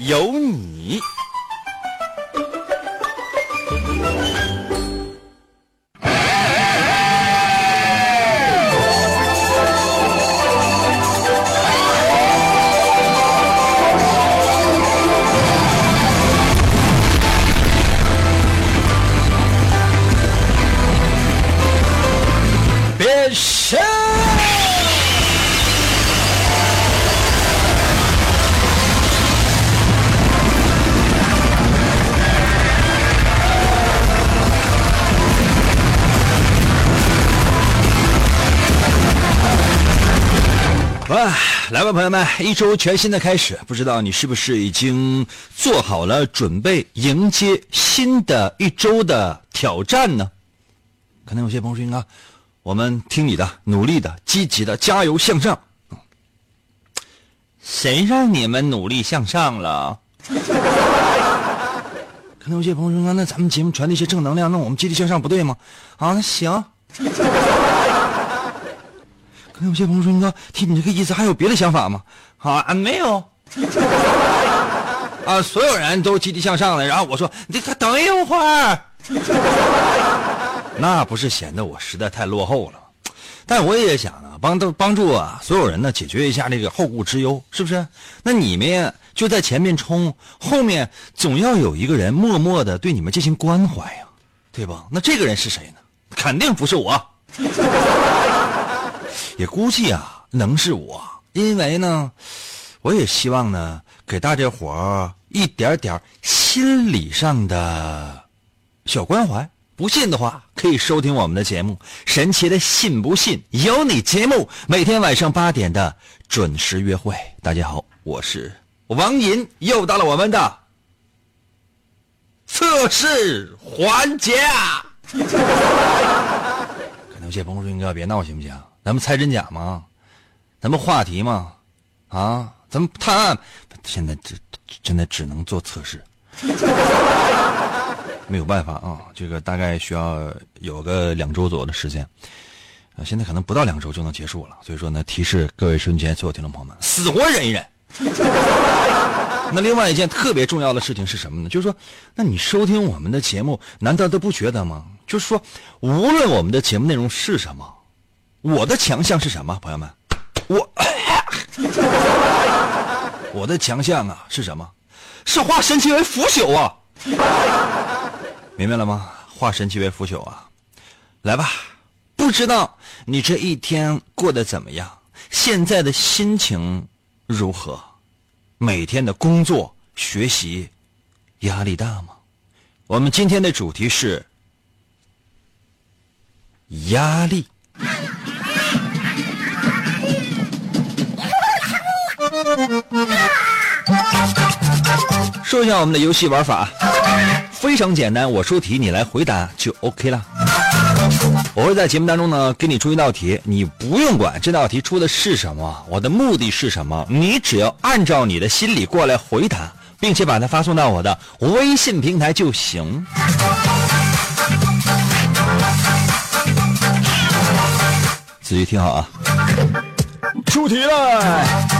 有你。朋友们，一周全新的开始，不知道你是不是已经做好了准备迎接新的一周的挑战呢？可能有些朋友说：“啊，我们听你的，努力的，积极的，加油向上。”谁让你们努力向上了？可能有些朋友说：“啊，那咱们节目传递一些正能量，那我们积极向上不对吗？”啊，那行。那有些朋友说：“你哥，听你这个意思，还有别的想法吗？”啊，没有。啊，所有人都积极向上的，然后我说：“你可等一会儿。”那不是显得我实在太落后了？但我也想呢，帮都帮助啊，所有人呢解决一下这个后顾之忧，是不是？那你们就在前面冲，后面总要有一个人默默的对你们进行关怀呀，对吧？那这个人是谁呢？肯定不是我。也估计啊，能是我，因为呢，我也希望呢，给大家伙一点点心理上的小关怀。不信的话，可以收听我们的节目《神奇的信不信有你》节目，每天晚上八点的准时约会。大家好，我是王银，又到了我们的测试环节啊！可能有些朋友说：“哥，别闹行不行？咱们猜真假吗？咱们话题吗？啊，咱们探案？现在只现在只能做测试。”没有办法啊，这个大概需要有个两周左右的时间，啊，现在可能不到两周就能结束了，所以说呢，提示各位瞬间所有听众朋友们，死活忍一忍。那另外一件特别重要的事情是什么呢？就是说，那你收听我们的节目，难道都不觉得吗？就是说，无论我们的节目内容是什么，我的强项是什么，朋友们，我，我的强项啊是什么？是化神奇为腐朽啊！明白了吗？化神奇为腐朽啊！来吧，不知道你这一天过得怎么样？现在的心情如何？每天的工作学习压力大吗？我们今天的主题是压力。说一下我们的游戏玩法，非常简单，我出题你来回答就 OK 了。我会在节目当中呢给你出一道题，你不用管这道题出的是什么，我的目的是什么，你只要按照你的心理过来回答，并且把它发送到我的微信平台就行。仔细听好啊，出题了。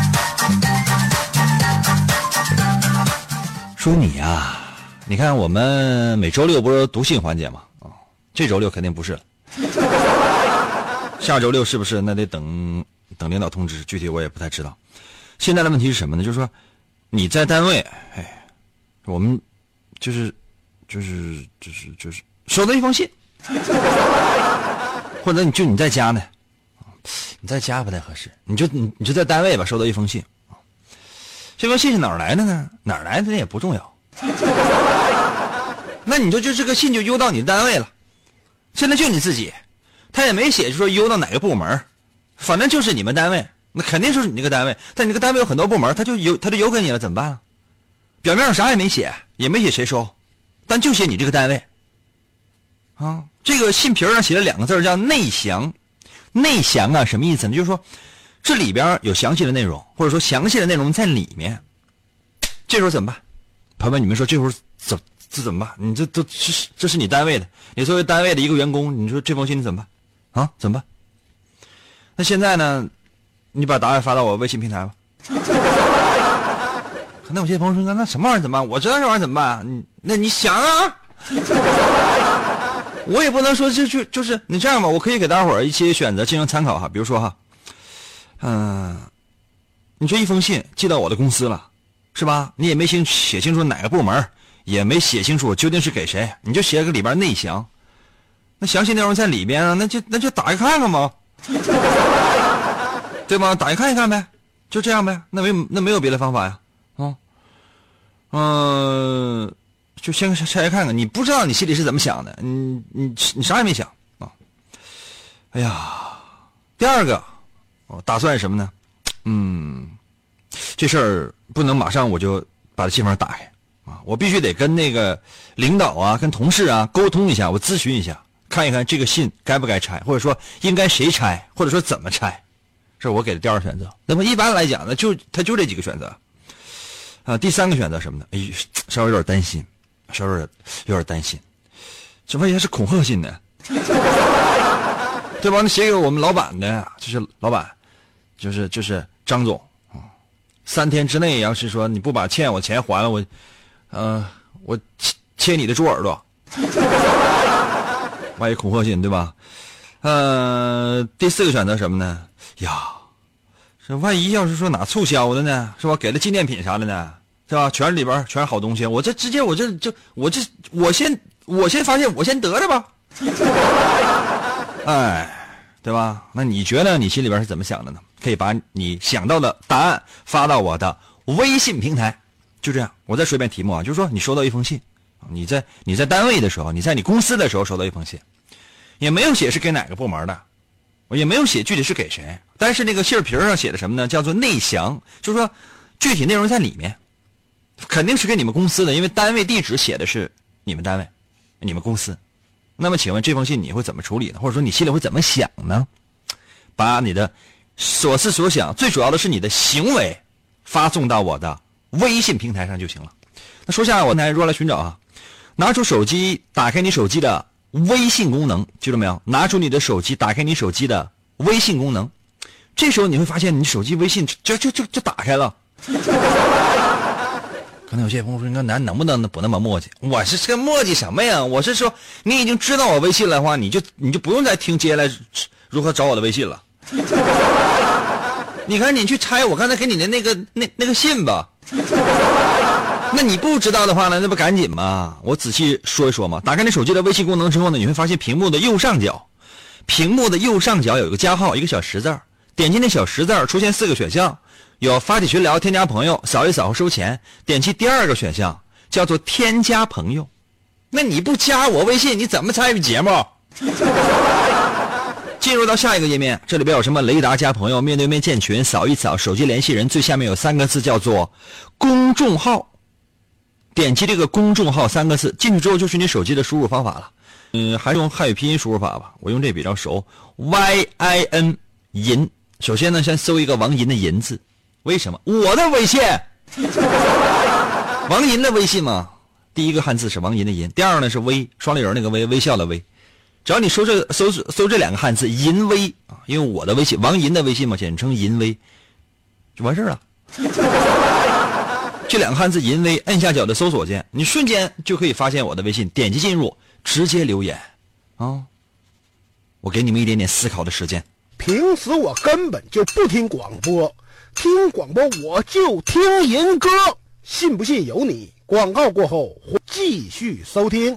说你呀、你看我们每周六不是读信环节吗？啊、这周六肯定不是。下周六是不是？那得等等领导通知，具体我也不太知道。现在的问题是什么呢？就是说你在单位，哎，我们就是就是就是就是收到一封信，或者你就你在家呢，你在家不太合适，你就你你就在单位吧，收到一封信。这封信是哪儿来的呢？哪儿来的那也不重要。那你就就这个信就邮到你的单位了，现在就你自己，他也没写就说邮到哪个部门，反正就是你们单位，那肯定就是你这个单位。但你这个单位有很多部门，他就邮他就邮给你了，怎么办啊？表面上啥也没写，也没写谁收，但就写你这个单位。啊，这个信皮上写了两个字叫内详，内详啊，什么意思呢？就是说这里边有详细的内容，或者说详细的内容在里面。这时候怎么办？朋友们，你们说这时候怎这怎么办？你这都这是这是你单位的，你作为单位的一个员工，你说这封信你怎么办？啊，怎么办？那现在呢？你把答案发到我微信平台吧。那有些朋友说，那什么玩意儿怎么办？我知道这玩意儿怎么办？你那你想啊？我也不能说就就就是你这样吧，我可以给大伙儿一些选择进行参考哈。比如说哈，嗯，你这一封信寄到我的公司了，是吧？你也没清写清楚哪个部门，也没写清楚究竟是给谁，你就写个里边内详，那详细内容在里边啊，那就那就打开看看嘛，对吗？打开看一看呗，就这样呗，那没那没有别的方法呀，啊，嗯。就先拆开看看，你不知道你心里是怎么想的，你你你啥也没想啊！哎呀，第二个，我打算什么呢？嗯，这事儿不能马上我就把这信封打开啊，我必须得跟那个领导啊、跟同事啊沟通一下，我咨询一下，看一看这个信该不该拆，或者说应该谁拆，或者说怎么拆，这是我给的第二选择。那么一般来讲呢，就他就这几个选择啊。第三个选择什么呢？哎，稍微有点担心。稍微有点担心，这万一是恐吓信呢？对吧？那写给我们老板的，就是老板，就是就是张总啊。三天之内，要是说你不把欠我钱还了，我，呃，我切切你的猪耳朵。万一恐吓信，对吧？呃，第四个选择什么呢？呀，这万一要是说哪促销的呢？是吧？给了纪念品啥的呢？是吧？全是里边全是好东西，我这直接我这就我这我先我先发现我先得着吧，哎，对吧？那你觉得你心里边是怎么想的呢？可以把你想到的答案发到我的微信平台，就这样。我再说一遍题目啊，就是说你收到一封信，你在你在单位的时候，你在你公司的时候收到一封信，也没有写是给哪个部门的，也没有写具体是给谁，但是那个信皮上写的什么呢？叫做内详，就是说具体内容在里面。肯定是给你们公司的，因为单位地址写的是你们单位、你们公司。那么，请问这封信你会怎么处理呢？或者说你心里会怎么想呢？把你的所思所想，最主要的是你的行为，发送到我的微信平台上就行了。那说下我台如何来寻找啊？拿出手机，打开你手机的微信功能，记住没有？拿出你的手机，打开你手机的微信功能。这时候你会发现，你手机微信就就就就打开了。可能有些朋友说：“那咱能不能不那么磨叽？”我是这磨叽什么呀？我是说，你已经知道我微信了的话，你就你就不用再听接下来如何找我的微信了。你赶紧去拆我刚才给你的那个那那个信吧。那你不知道的话呢？那不赶紧吗？我仔细说一说嘛。打开你手机的微信功能之后呢，你会发现屏幕的右上角，屏幕的右上角有一个加号，一个小十字点击那小十字出现四个选项。有发起群聊、添加朋友、扫一扫和收钱。点击第二个选项，叫做添加朋友。那你不加我微信，你怎么参与节目？进入到下一个页面，这里边有什么？雷达加朋友、面对面建群、扫一扫手机联系人。最下面有三个字叫做公众号。点击这个公众号三个字，进去之后就是你手机的输入方法了。嗯，还是用汉语拼音输入法吧，我用这比较熟。Y I N 银。首先呢，先搜一个王银的银字。为什么我的微信？王银的微信嘛，第一个汉字是王银的银，第二呢是微双立人那个微微笑的微，只要你搜这搜搜这两个汉字淫威啊，因为我的微信王银的微信嘛，简称淫威，就完事了。这两个汉字淫威，摁下角的搜索键，你瞬间就可以发现我的微信，点击进入，直接留言啊，我给你们一点点思考的时间。平时我根本就不听广播。听广播我就听银歌，信不信由你。广告过后继续收听。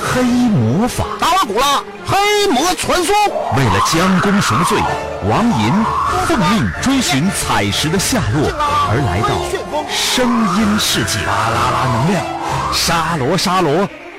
黑魔法。达瓦古拉黑魔传说。为了将功赎罪，王银奉命追寻彩石的下落，而来到声音世界。巴啦啦！能量，沙罗沙罗，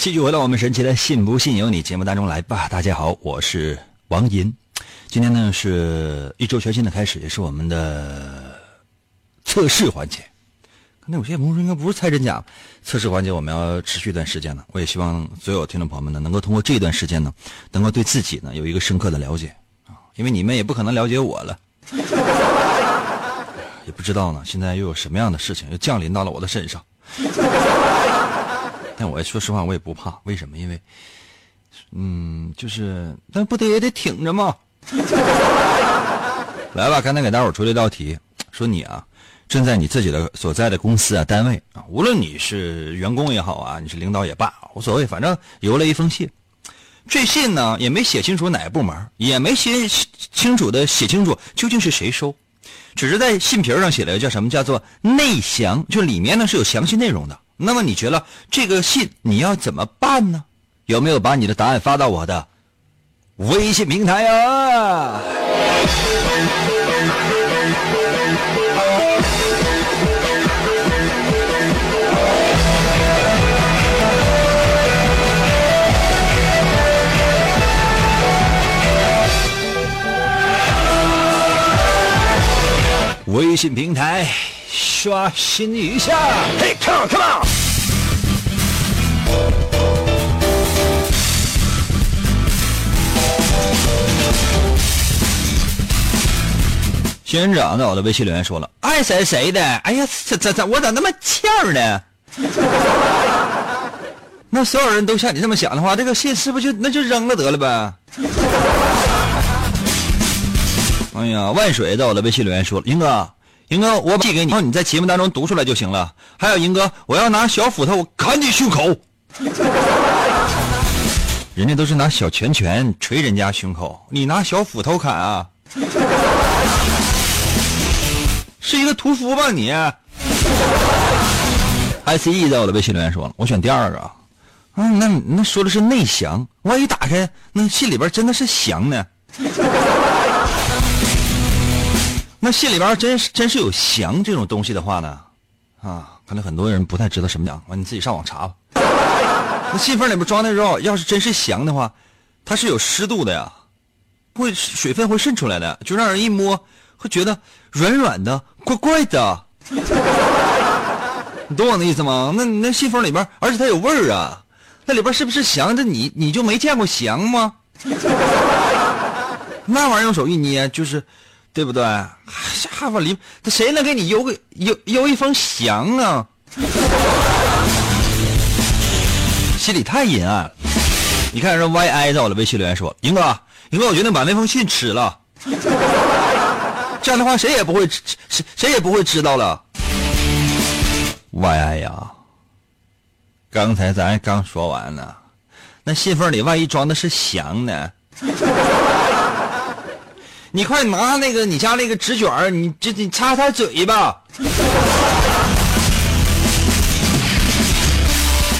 继续回到我们神奇的“信不信由你”节目当中来吧。大家好，我是王银。今天呢是一周全新的开始，也是我们的测试环节。那有些朋友说应该不是猜真假，测试环节我们要持续一段时间呢。我也希望所有听众朋友们呢，能够通过这一段时间呢，能够对自己呢有一个深刻的了解啊，因为你们也不可能了解我了，也不知道呢，现在又有什么样的事情又降临到了我的身上。但我说实话，我也不怕，为什么？因为，嗯，就是，但不得也得挺着嘛。来吧，刚才给大伙出了一道题，说你啊，正在你自己的所在的公司啊、单位啊，无论你是员工也好啊，你是领导也罢，无所谓，反正邮了一封信，这信呢也没写清楚哪个部门，也没写清楚的写清楚究竟是谁收，只是在信皮上写了叫什么叫做内详，就里面呢是有详细内容的。那么你觉得这个信你要怎么办呢？有没有把你的答案发到我的微信平台啊？微信平台刷新一下，嘿，come on，come on。仙人掌在我的微信留言说了：“爱谁谁的。”哎呀，这这这，我咋那么欠呢？那所有人都像你这么想的话，这个信是不是就那就扔了得了呗？哎呀，万水在我的微信留言说了：“英哥，英哥，我寄给你，然后你在节目当中读出来就行了。还有，英哥，我要拿小斧头砍你胸口。人家都是拿小拳拳捶人家胸口，你拿小斧头砍啊？是一个屠夫吧你？I C E 在我的微信留言说了，我选第二个。嗯，那那说的是内降，万一打开那信里边真的是降呢？那信里边真是真是有翔这种东西的话呢，啊，可能很多人不太知道什么翔，完你自己上网查吧。那信封里边装的肉，要是真是翔的话，它是有湿度的呀，会水分会渗出来的，就让人一摸会觉得软软的、怪怪的。你懂我的意思吗？那那信封里边，而且它有味儿啊，那里边是不是翔？这你你就没见过翔吗？那玩意儿用手一捏就是。对不对？下巴里，他谁能给你邮个邮邮一封翔啊？心里太阴暗了。你看，这 yi 在我的微信留言说：“英哥，英哥，我决定把那封信吃了。这样的话，谁也不会谁谁也不会知道了。”yi 呀，刚才咱刚说完呢，那信封里万一装的是翔呢？你快拿那个你家那个纸卷，你这你擦擦嘴吧。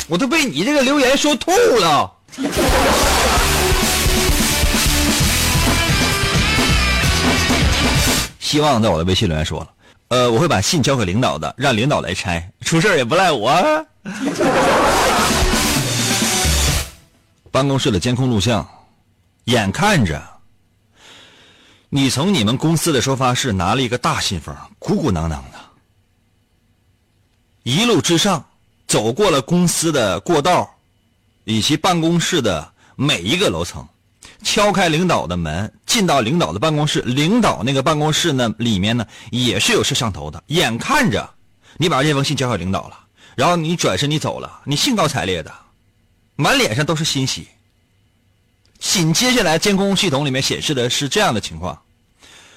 我都被你这个留言说吐了。希望在我的微信留言说了，呃，我会把信交给领导的，让领导来拆，出事也不赖我。办公室的监控录像，眼看着。你从你们公司的收发室拿了一个大信封，鼓鼓囊囊的，一路之上走过了公司的过道，以及办公室的每一个楼层，敲开领导的门，进到领导的办公室。领导那个办公室呢，里面呢也是有摄像头的。眼看着你把这封信交给领导了，然后你转身你走了，你兴高采烈的，满脸上都是欣喜。紧接下来，监控系统里面显示的是这样的情况：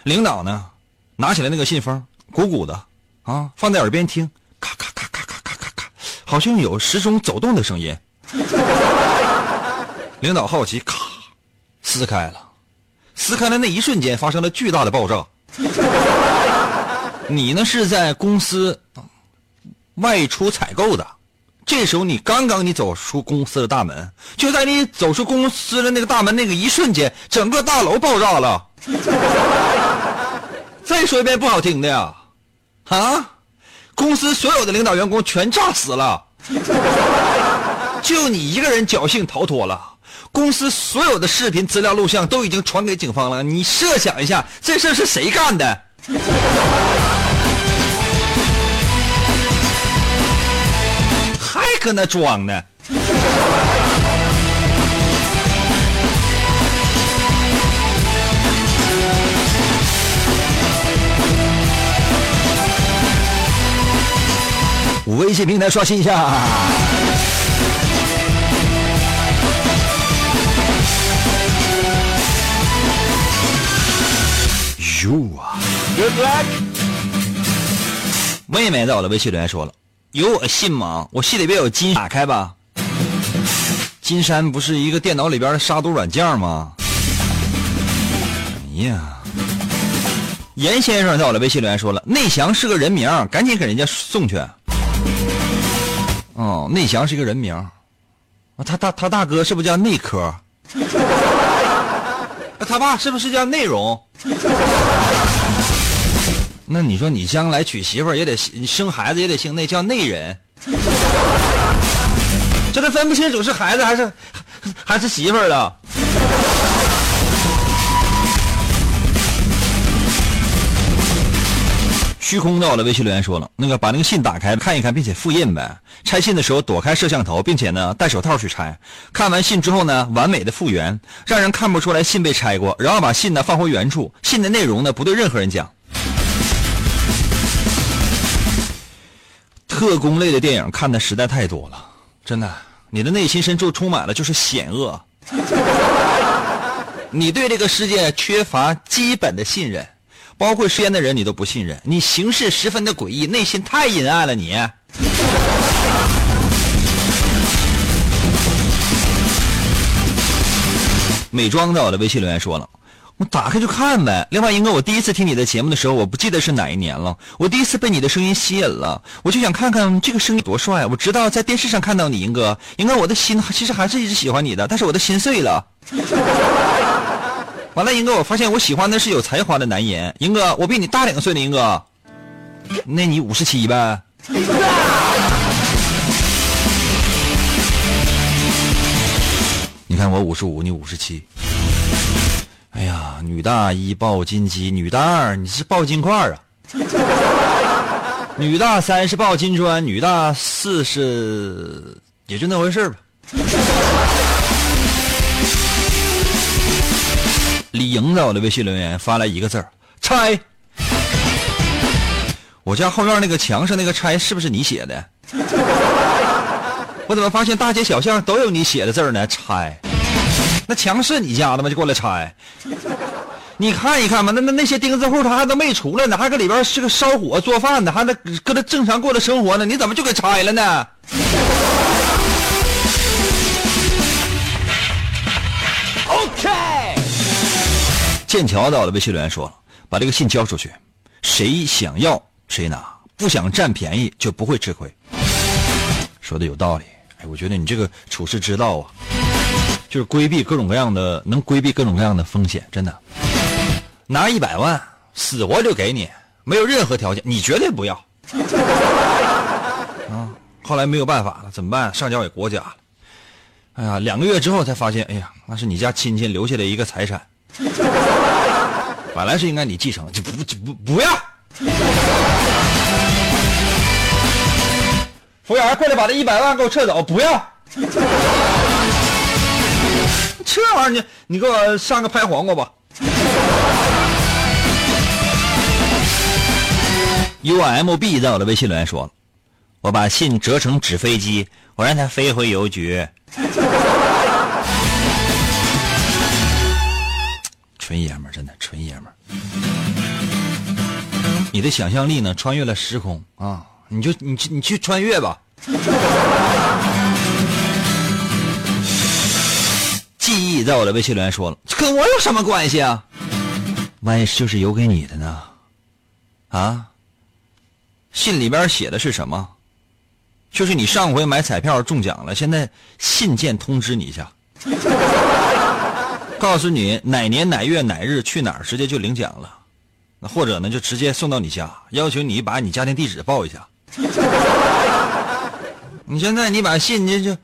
领导呢，拿起来那个信封，鼓鼓的啊，放在耳边听，咔咔咔咔咔咔咔咔，好像有时钟走动的声音。领导好奇，咔，撕开了，撕开的那一瞬间发生了巨大的爆炸。你呢是在公司外出采购的，这时候你刚刚你走出公司的大门，就在你走出公司的那个大门那个一瞬间，整个大楼爆炸了。再说一遍不好听的呀，啊，公司所有的领导员工全炸死了，就你一个人侥幸逃脱了。公司所有的视频资料录像都已经传给警方了，你设想一下，这事儿是谁干的？还搁那装呢？微信平台刷新一下。哟啊！Good luck。妹妹在我的微信留言说了：“有我信吗？我信里边有金，打开吧。金山不是一个电脑里边的杀毒软件吗？”哎呀！严先生在我的微信留言说了：“内翔是个人名，赶紧给人家送去。”哦，内翔是一个人名，啊，他大他大哥是不是叫内科？他爸是不是叫内容？那你说你将来娶媳妇儿也得生孩子也得姓内，叫内人。这都分不清楚是孩子还是还是媳妇儿了。虚空在我的，微信留言说了，那个把那个信打开看一看，并且复印呗。拆信的时候躲开摄像头，并且呢戴手套去拆。看完信之后呢，完美的复原，让人看不出来信被拆过。然后把信呢放回原处，信的内容呢不对任何人讲。特工类的电影看的实在太多了，真的，你的内心深处充满了就是险恶。你对这个世界缺乏基本的信任。包括身边的人你都不信任，你行事十分的诡异，内心太阴暗了。你美妆在我的微信留言说了，我打开就看呗。另外，英哥，我第一次听你的节目的时候，我不记得是哪一年了。我第一次被你的声音吸引了，我就想看看这个声音多帅。我知道在电视上看到你，英哥，英哥，我的心其实还是一直喜欢你的，但是我的心碎了。完了，英哥，我发现我喜欢的是有才华的男人。英哥，我比你大两岁呢，英哥，那你五十七呗？你看我五十五，你五十七。哎呀，女大一抱金鸡，女大二你是抱金块啊？女大三是抱金砖，女大四是也就那回事吧。李莹在我的微信留言发来一个字儿：拆。我家后院那个墙上那个拆是不是你写的？我怎么发现大街小巷都有你写的字呢？拆。那墙是你家的吗？就过来拆。你看一看吧，那那那些钉子户他还都没出来呢，还搁里边是个烧火做饭的，还在搁那正常过着生活呢，你怎么就给拆了呢？剑桥岛的，微信留言说了：“把这个信交出去，谁想要谁拿，不想占便宜就不会吃亏。”说的有道理。哎，我觉得你这个处事之道啊，就是规避各种各样的，能规避各种各样的风险，真的。拿一百万，死活就给你，没有任何条件，你绝对不要。啊，后来没有办法了，怎么办？上交给国家了。哎呀，两个月之后才发现，哎呀，那是你家亲戚留下的一个财产。本来是应该你继承，就不就不不要。服务员，快点把这一百万给我撤走！不要。这玩意儿你你给我上个拍黄瓜吧。U M B 在我的微信留言说：“我把信折成纸飞机，我让它飞回邮局。纯爷们儿，真的纯爷们儿。你的想象力呢，穿越了时空啊！你就你去你去穿越吧。记忆在我的微信留言说了，跟我有什么关系啊？万一就是邮给你的呢？啊？信里边写的是什么？就是你上回买彩票中奖了，现在信件通知你一下，告诉你哪年哪月哪日去哪儿，直接就领奖了。那或者呢，就直接送到你家，要求你把你家庭地址报一下。你现在你把信你就，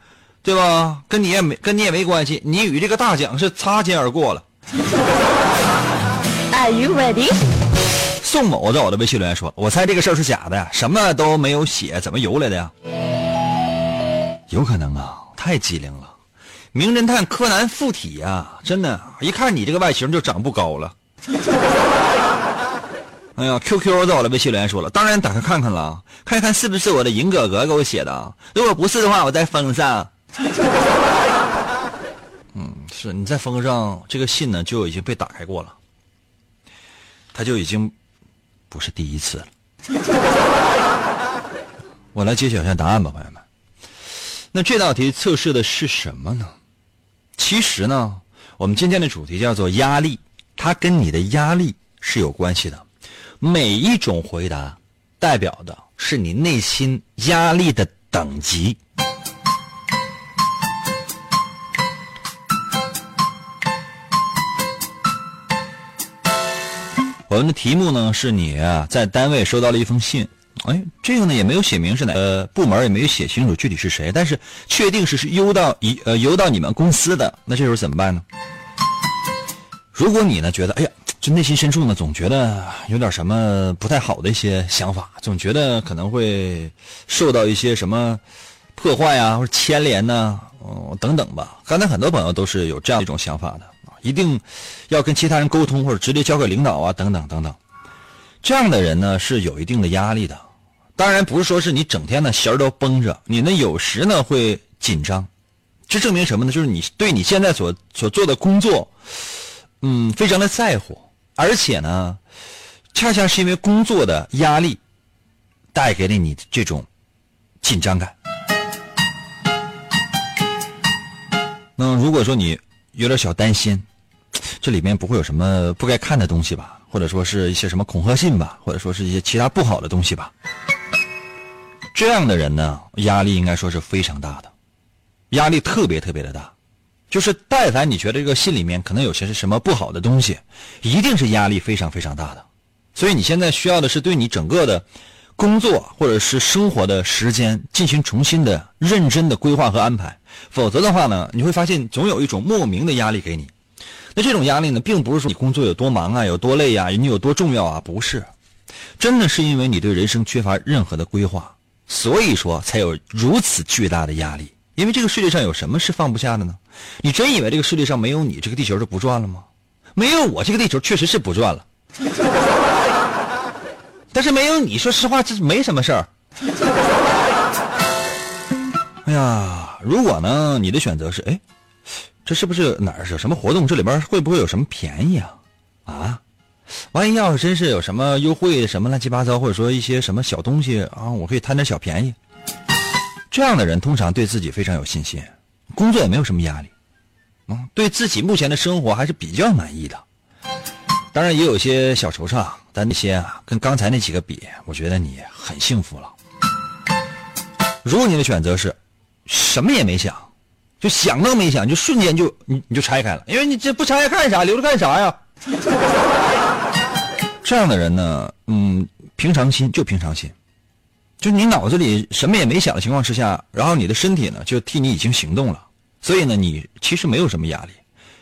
对吧？跟你也没跟你也没关系，你与这个大奖是擦肩而过了。Are you ready？宋某在我的微信留言说：“我猜这个事儿是假的，什么都没有写，怎么邮来的呀？”有可能啊，太机灵了，名侦探柯南附体呀、真的，一看你这个外形就长不高了。哎呀，QQ 在我的微信留言说了，当然打开看看了，看一看是不是我的银哥哥给我写的，如果不是的话，我再封上。嗯，是你再封上这个信呢，就已经被打开过了，他就已经不是第一次了。我来揭晓一下答案吧，朋友们。那这道题测试的是什么呢？其实呢，我们今天的主题叫做压力，它跟你的压力是有关系的。每一种回答代表的是你内心压力的等级。我们的题目呢是你啊在单位收到了一封信，哎，这个呢也没有写明是哪个部门，也没有写清楚具体是谁，但是确定是是邮到一呃邮到你们公司的，那这时候怎么办呢？如果你呢觉得哎呀，这内心深处呢总觉得有点什么不太好的一些想法，总觉得可能会受到一些什么破坏啊或者牵连呐、哦等等吧。刚才很多朋友都是有这样一种想法的啊，一定要跟其他人沟通或者直接交给领导啊等等等等。这样的人呢是有一定的压力的，当然不是说是你整天呢弦儿都绷着，你呢有时呢会紧张，这证明什么呢？就是你对你现在所所做的工作，嗯，非常的在乎，而且呢，恰恰是因为工作的压力，带给了你这种紧张感。那如果说你有点小担心，这里面不会有什么不该看的东西吧？或者说是一些什么恐吓信吧，或者说是一些其他不好的东西吧？这样的人呢，压力应该说是非常大的，压力特别特别的大。就是但凡你觉得这个信里面可能有些是什么不好的东西，一定是压力非常非常大的。所以你现在需要的是对你整个的工作或者是生活的时间进行重新的认真的规划和安排，否则的话呢，你会发现总有一种莫名的压力给你。那这种压力呢，并不是说你工作有多忙啊，有多累啊，你有多重要啊，不是，真的是因为你对人生缺乏任何的规划，所以说才有如此巨大的压力。因为这个世界上有什么是放不下的呢？你真以为这个世界上没有你，这个地球就不转了吗？没有我，这个地球确实是不转了。但是没有你，说实话，这没什么事儿。哎呀，如果呢，你的选择是，哎，这是不是哪儿有什么活动？这里边会不会有什么便宜啊？啊，万一要是真是有什么优惠，什么乱七八糟，或者说一些什么小东西啊，我可以贪点小便宜。这样的人通常对自己非常有信心，工作也没有什么压力，嗯，对自己目前的生活还是比较满意的。当然也有些小惆怅，但那些啊，跟刚才那几个比，我觉得你很幸福了。如果你的选择是什么也没想，就想都没想，就瞬间就你你就拆开了，因为你这不拆开干啥？留着干啥呀？这样的人呢，嗯，平常心就平常心，就你脑子里什么也没想的情况之下，然后你的身体呢就替你已经行动了，所以呢，你其实没有什么压力，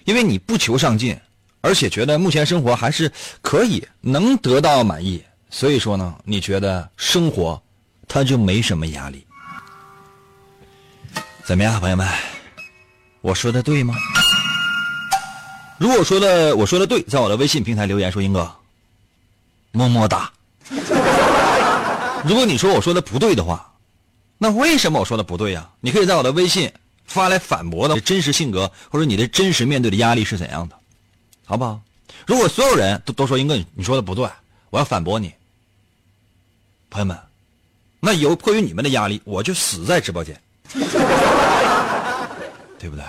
因为你不求上进，而且觉得目前生活还是可以能得到满意，所以说呢，你觉得生活它就没什么压力。怎么样，朋友们？我说的对吗？如果说的我说的对，在我的微信平台留言说英哥，么么哒。如果你说我说的不对的话，那为什么我说的不对呀？你可以在我的微信发来反驳的真实性格，或者你的真实面对的压力是怎样的，好不好？如果所有人都都说英哥你说的不对，我要反驳你，朋友们，那有迫于你们的压力，我就死在直播间，对不对？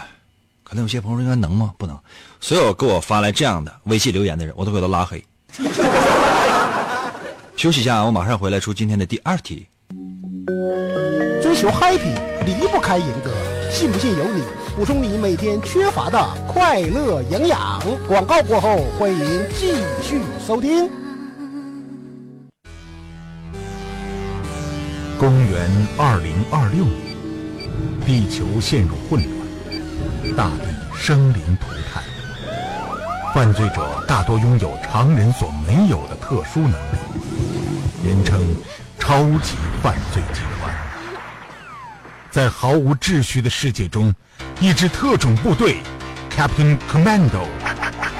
可能有些朋友应该能吗？不能。所有给我发来这样的微信留言的人，我都给他拉黑。休息一下，我马上回来出今天的第二题。追求 happy 离不开银哥，信不信由你。补充你每天缺乏的快乐营养。广告过后，欢迎继续收听。公元二零二六年，地球陷入混乱，大地生灵涂炭。犯罪者大多拥有常人所没有的特殊能力，人称“超级犯罪集团”。在毫无秩序的世界中，一支特种部队 Captain Commando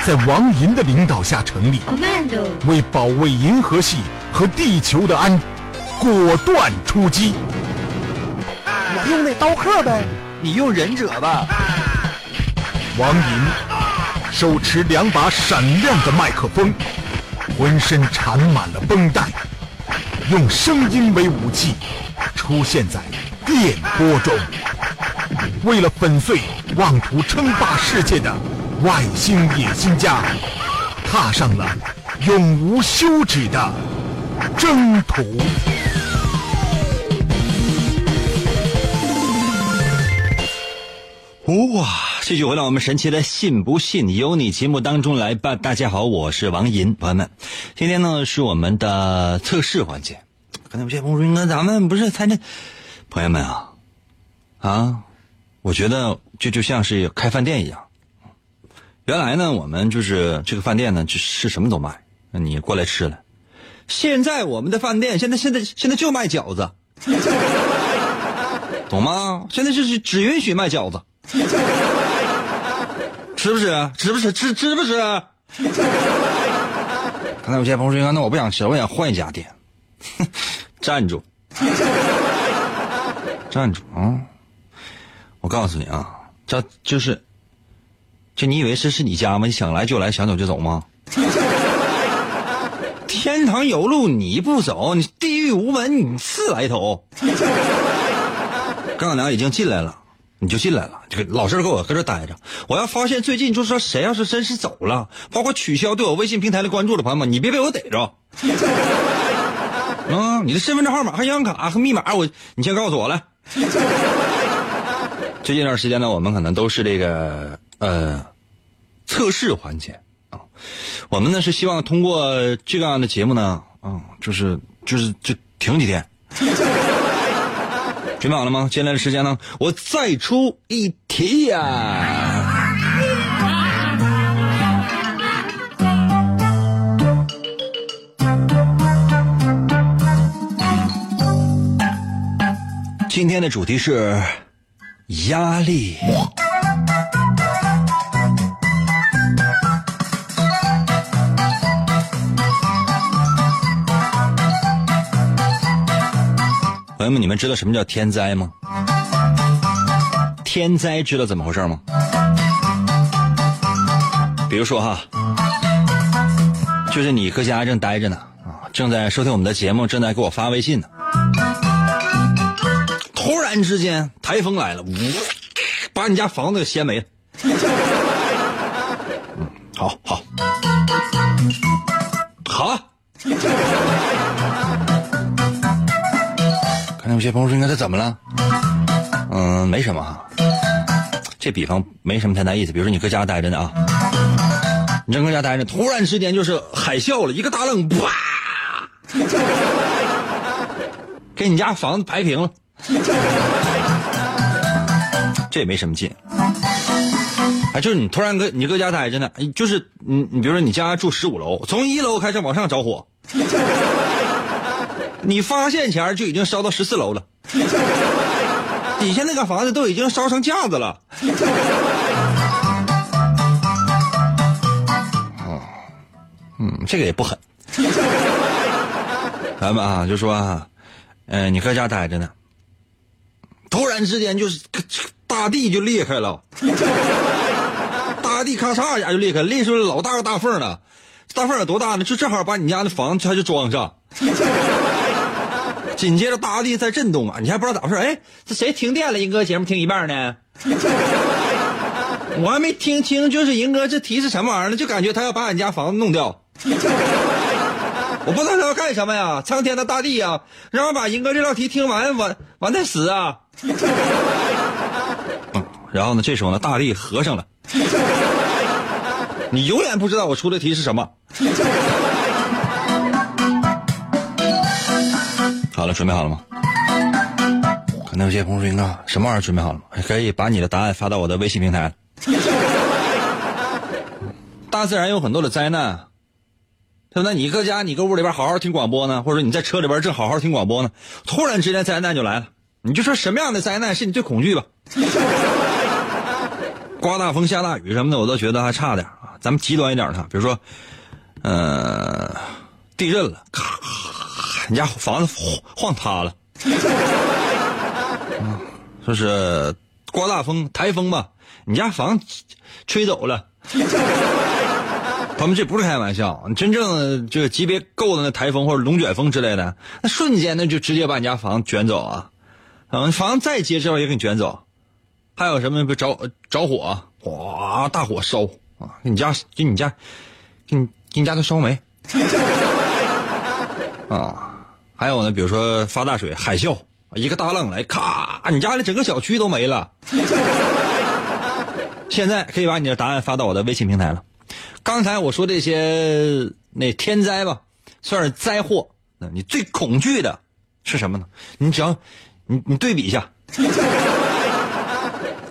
在王银的领导下成立，Commando，为保卫银河系和地球的安，果断出击。我用那刀客呗，你用忍者吧。王银手持两把闪亮的麦克风，浑身缠满了绷带，用声音为武器，出现在电波中。为了粉碎妄图称霸世界的外星野心家，踏上了永无休止的征途。哇！继续回到我们神奇的“信不信由你”节目当中来吧。大家好，我是王银，朋友们，今天呢是我们的测试环节。可能有些朋友说：“哥，咱们不是参加……朋友们啊，啊，我觉得这就像是开饭店一样。原来呢，我们就是这个饭店呢，就是什么都卖，那你过来吃了。现在我们的饭店现在现在现在就卖饺子，懂吗？现在就是只允许卖饺子。”吃不吃？吃不吃？吃吃不吃？刚才有些朋友说：“那我不想吃，我想换一家店。”站住！站住啊！我告诉你啊，这就是，就你以为这是你家吗？你想来就来，想走就走吗？天堂有路你不走，你地狱无门你自来投。刚俩已经进来了。你就进来了，就老实给我搁这待着。我要发现最近就是说谁要是真是走了，包括取消对我微信平台的关注的朋友们，你别被我逮着。啊，你的身份证号码、和银行卡和密码，我你先告诉我来。最近一段时间呢，我们可能都是这个呃测试环节啊。我们呢是希望通过这样的节目呢，啊，就是就是就停几天。准备好了吗？接下来的时间呢？我再出一题呀！今天的主题是压力。友们，你们知道什么叫天灾吗？天灾知道怎么回事吗？比如说哈，就是你搁家正待着呢，啊，正在收听我们的节目，正在给我发微信呢，突然之间台风来了，呜，把你家房子给掀没了。嗯，好好，好。有些朋友说：“应该这怎么了？”嗯，没什么。这比方没什么太大意思。比如说你搁家待着呢啊，你正搁家待着，突然之间就是海啸了，一个大浪，啪，给你家房子拍平了。这也没什么劲。哎，就是你突然搁你搁家待着呢，就是你你比如说你家住十五楼，从一楼开始往上着火。你发现前就已经烧到十四楼了，底下那个房子都已经烧成架子了。哦，嗯，这个也不狠。咱们啊，就说啊，嗯，你搁家待着呢，突然之间就是大地就裂开了，大地咔嚓一下就裂开，裂出了老大个大缝了。大缝有多大呢？就正好把你家的房子它就装上。紧接着大地在震动啊，你还不知道咋回事？哎，这谁停电了？银哥节目听一半呢，我还没听清，就是银哥这提示什么玩意儿呢？就感觉他要把俺家房子弄掉。我不知道他要干什么呀！苍天的大地呀，让我把银哥这道题听完，完完再死啊！嗯，然后呢，这时候呢，大地合上了。你永远不知道我出的题是什么。好了，准备好了吗？可能有些朋友说：“啊，什么玩意儿准备好了吗？”可以把你的答案发到我的微信平台。大自然有很多的灾难。对吧？你搁家，你搁屋里边好好听广播呢，或者你在车里边正好好听广播呢，突然之间灾难就来了。你就说什么样的灾难是你最恐惧吧？刮大风、下大雨什么的，我都觉得还差点啊。咱们极端一点的，比如说，呃，地震了，咔，你家房子晃塌了，啊，说是刮大风、台风吧，你家房吹走了。他们这不是开玩笑，真正这个级别够的那台风或者龙卷风之类的，那瞬间那就直接把你家房卷走啊！嗯，房再接之后也给你卷走。还有什么？不着着火，哗，大火烧啊！给你家给你家，给你给你家都烧没 啊！还有呢，比如说发大水，海啸，一个大浪来，咔，你家里整个小区都没了。现在可以把你的答案发到我的微信平台了。刚才我说这些那天灾吧，算是灾祸。那你最恐惧的是什么呢？你只要你你对比一下。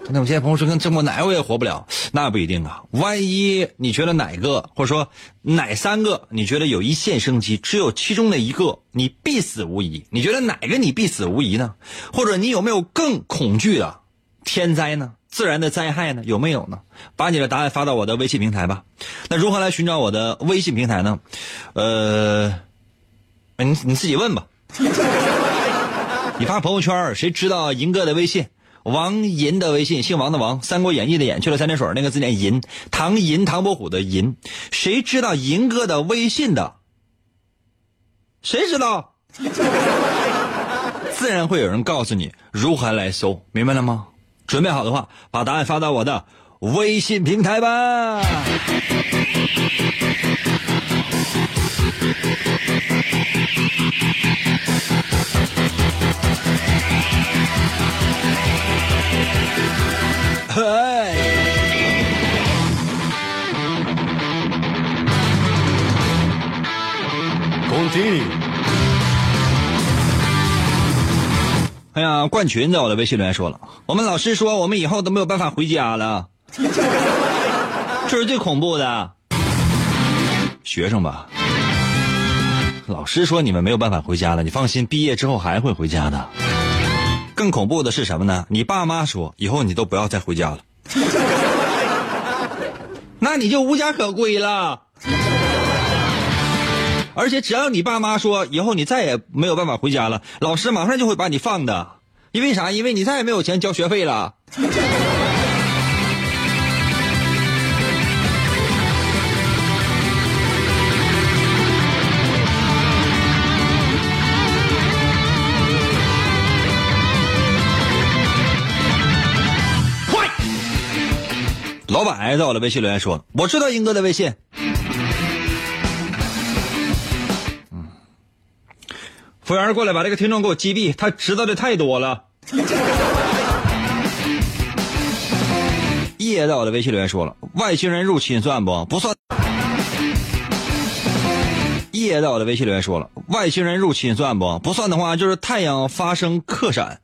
那我现在朋友说跟这么哪我也活不了，那不一定啊。万一你觉得哪个或者说哪三个你觉得有一线生机，只有其中的一个你必死无疑，你觉得哪个你必死无疑呢？或者你有没有更恐惧的天灾呢？自然的灾害呢？有没有呢？把你的答案发到我的微信平台吧。那如何来寻找我的微信平台呢？呃，你你自己问吧。你发朋友圈，谁知道银哥的微信？王银的微信，姓王的王，《三国演义》的演去了三点水，那个字念银，唐银，唐伯虎的银。谁知道银哥的微信的？谁知道？自然会有人告诉你如何来搜，明白了吗？准备好的话，把答案发到我的微信平台吧。哎呀，冠群在我的微信留言说了，我们老师说我们以后都没有办法回家了，这是最恐怖的。学生吧，老师说你们没有办法回家了，你放心，毕业之后还会回家的。更恐怖的是什么呢？你爸妈说以后你都不要再回家了，那你就无家可归了。而且只要你爸妈说以后你再也没有办法回家了，老师马上就会把你放的，因为啥？因为你再也没有钱交学费了。老板在我的微信留言说：“我知道英哥的微信。”服务员过来，把这个听众给我击毙。他知道的太多了。叶在我的微信留言说了：“外星人入侵算不？不算。”叶在我的微信留言说了：“外星人入侵算不？不算的话，就是太阳发生克闪，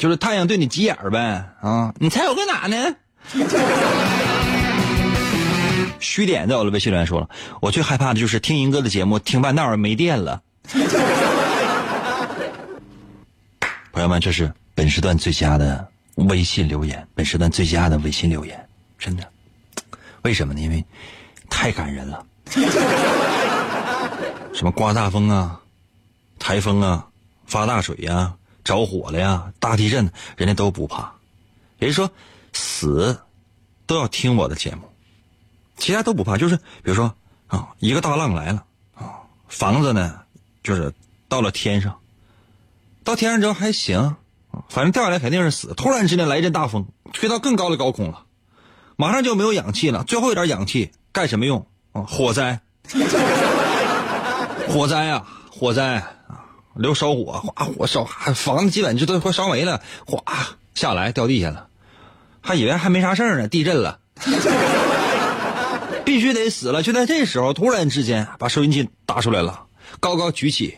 就是太阳对你急眼儿呗啊！你猜我搁哪呢？” 虚点在我的微信留言说了，我最害怕的就是听银哥的节目听半道儿没电了。朋友们，这是本时段最佳的微信留言，本时段最佳的微信留言，真的。为什么呢？因为太感人了。什么刮大风啊，台风啊，发大水呀、着火了呀、大地震，人家都不怕。也就说，死都要听我的节目，其他都不怕。就是比如说啊，一个大浪来了啊，房子呢就是到了天上，到天上之后还行，反正掉下来肯定是死。突然之间来一阵大风，吹到更高的高空了，马上就没有氧气了，最后一点氧气干什么用啊？火灾，火灾啊，火灾啊！留烧火，哗火烧，房子基本就都快烧没了，哗下来掉地下了。还以为还没啥事儿呢，地震了，必须得死了。就在这时候，突然之间把收音机打出来了，高高举起，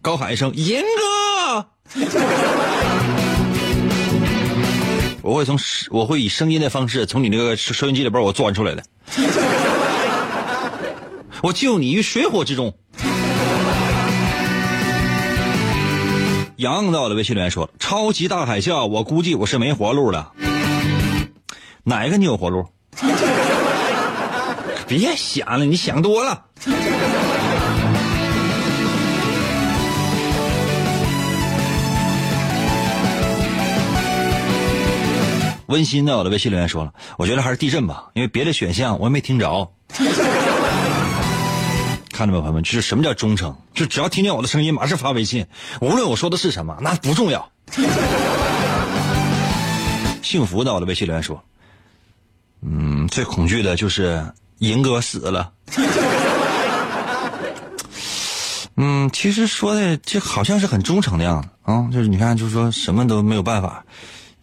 高喊一声“银哥”，我会从我会以声音的方式从你那个收音机里边我钻出来的，我救你于水火之中。杨到了微信留言说：“超级大海啸，我估计我是没活路了。”哪个你有活路？别想了，你想多了。温馨的，我的微信留言说了，我觉得还是地震吧，因为别的选项我也没听着。看到没，朋友们，就是什么叫忠诚？就只要听见我的声音，马上发微信，无论我说的是什么，那不重要。幸福的，我的微信留言说。嗯，最恐惧的就是银哥死了。嗯，其实说的这好像是很忠诚的样子啊，就是你看，就是说什么都没有办法，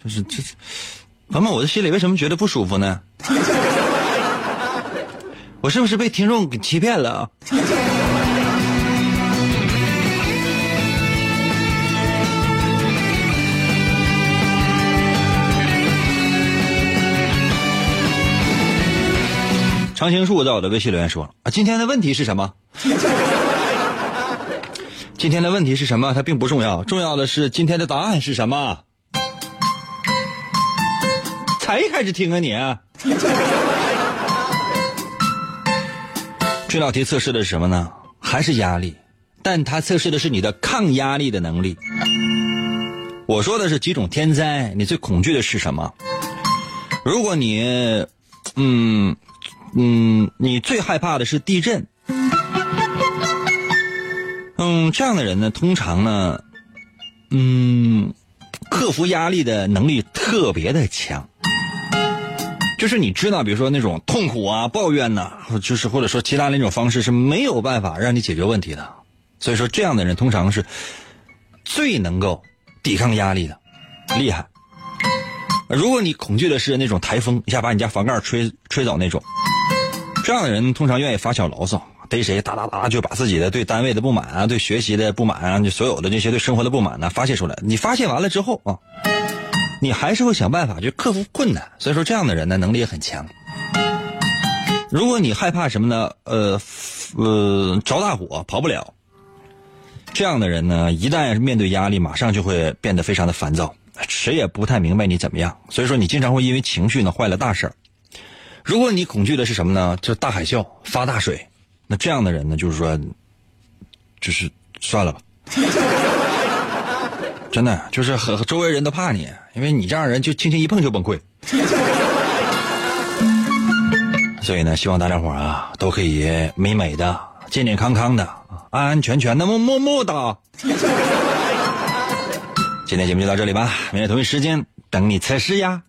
就是这，朋友们，我的心里为什么觉得不舒服呢？我是不是被听众给欺骗了？常青树在我的微信留言说：“啊，今天的问题是什么？今天的问题是什么？它并不重要，重要的是今天的答案是什么？才开始听啊你！这道题测试的是什么呢？还是压力？但它测试的是你的抗压力的能力。我说的是几种天灾，你最恐惧的是什么？如果你，嗯。”嗯，你最害怕的是地震。嗯，这样的人呢，通常呢，嗯，克服压力的能力特别的强。就是你知道，比如说那种痛苦啊、抱怨呐，就是或者说其他那种方式是没有办法让你解决问题的。所以说，这样的人通常是最能够抵抗压力的，厉害。如果你恐惧的是那种台风一下把你家房盖吹吹走那种。这样的人通常愿意发小牢骚，逮谁哒哒哒就把自己的对单位的不满啊、对学习的不满啊、就所有的这些对生活的不满呢发泄出来。你发泄完了之后啊，你还是会想办法去克服困难。所以说，这样的人呢能力也很强。如果你害怕什么呢？呃呃，着大火跑不了。这样的人呢，一旦面对压力，马上就会变得非常的烦躁，谁也不太明白你怎么样。所以说，你经常会因为情绪呢坏了大事儿。如果你恐惧的是什么呢？就是大海啸、发大水，那这样的人呢，就是说，就是算了吧。真的，就是和周围人都怕你，因为你这样人就轻轻一碰就崩溃。所以呢，希望大家伙啊，都可以美美的、健健康康的、安安全全的、么么么哒。今天节目就到这里吧，明天同一时间等你测试呀。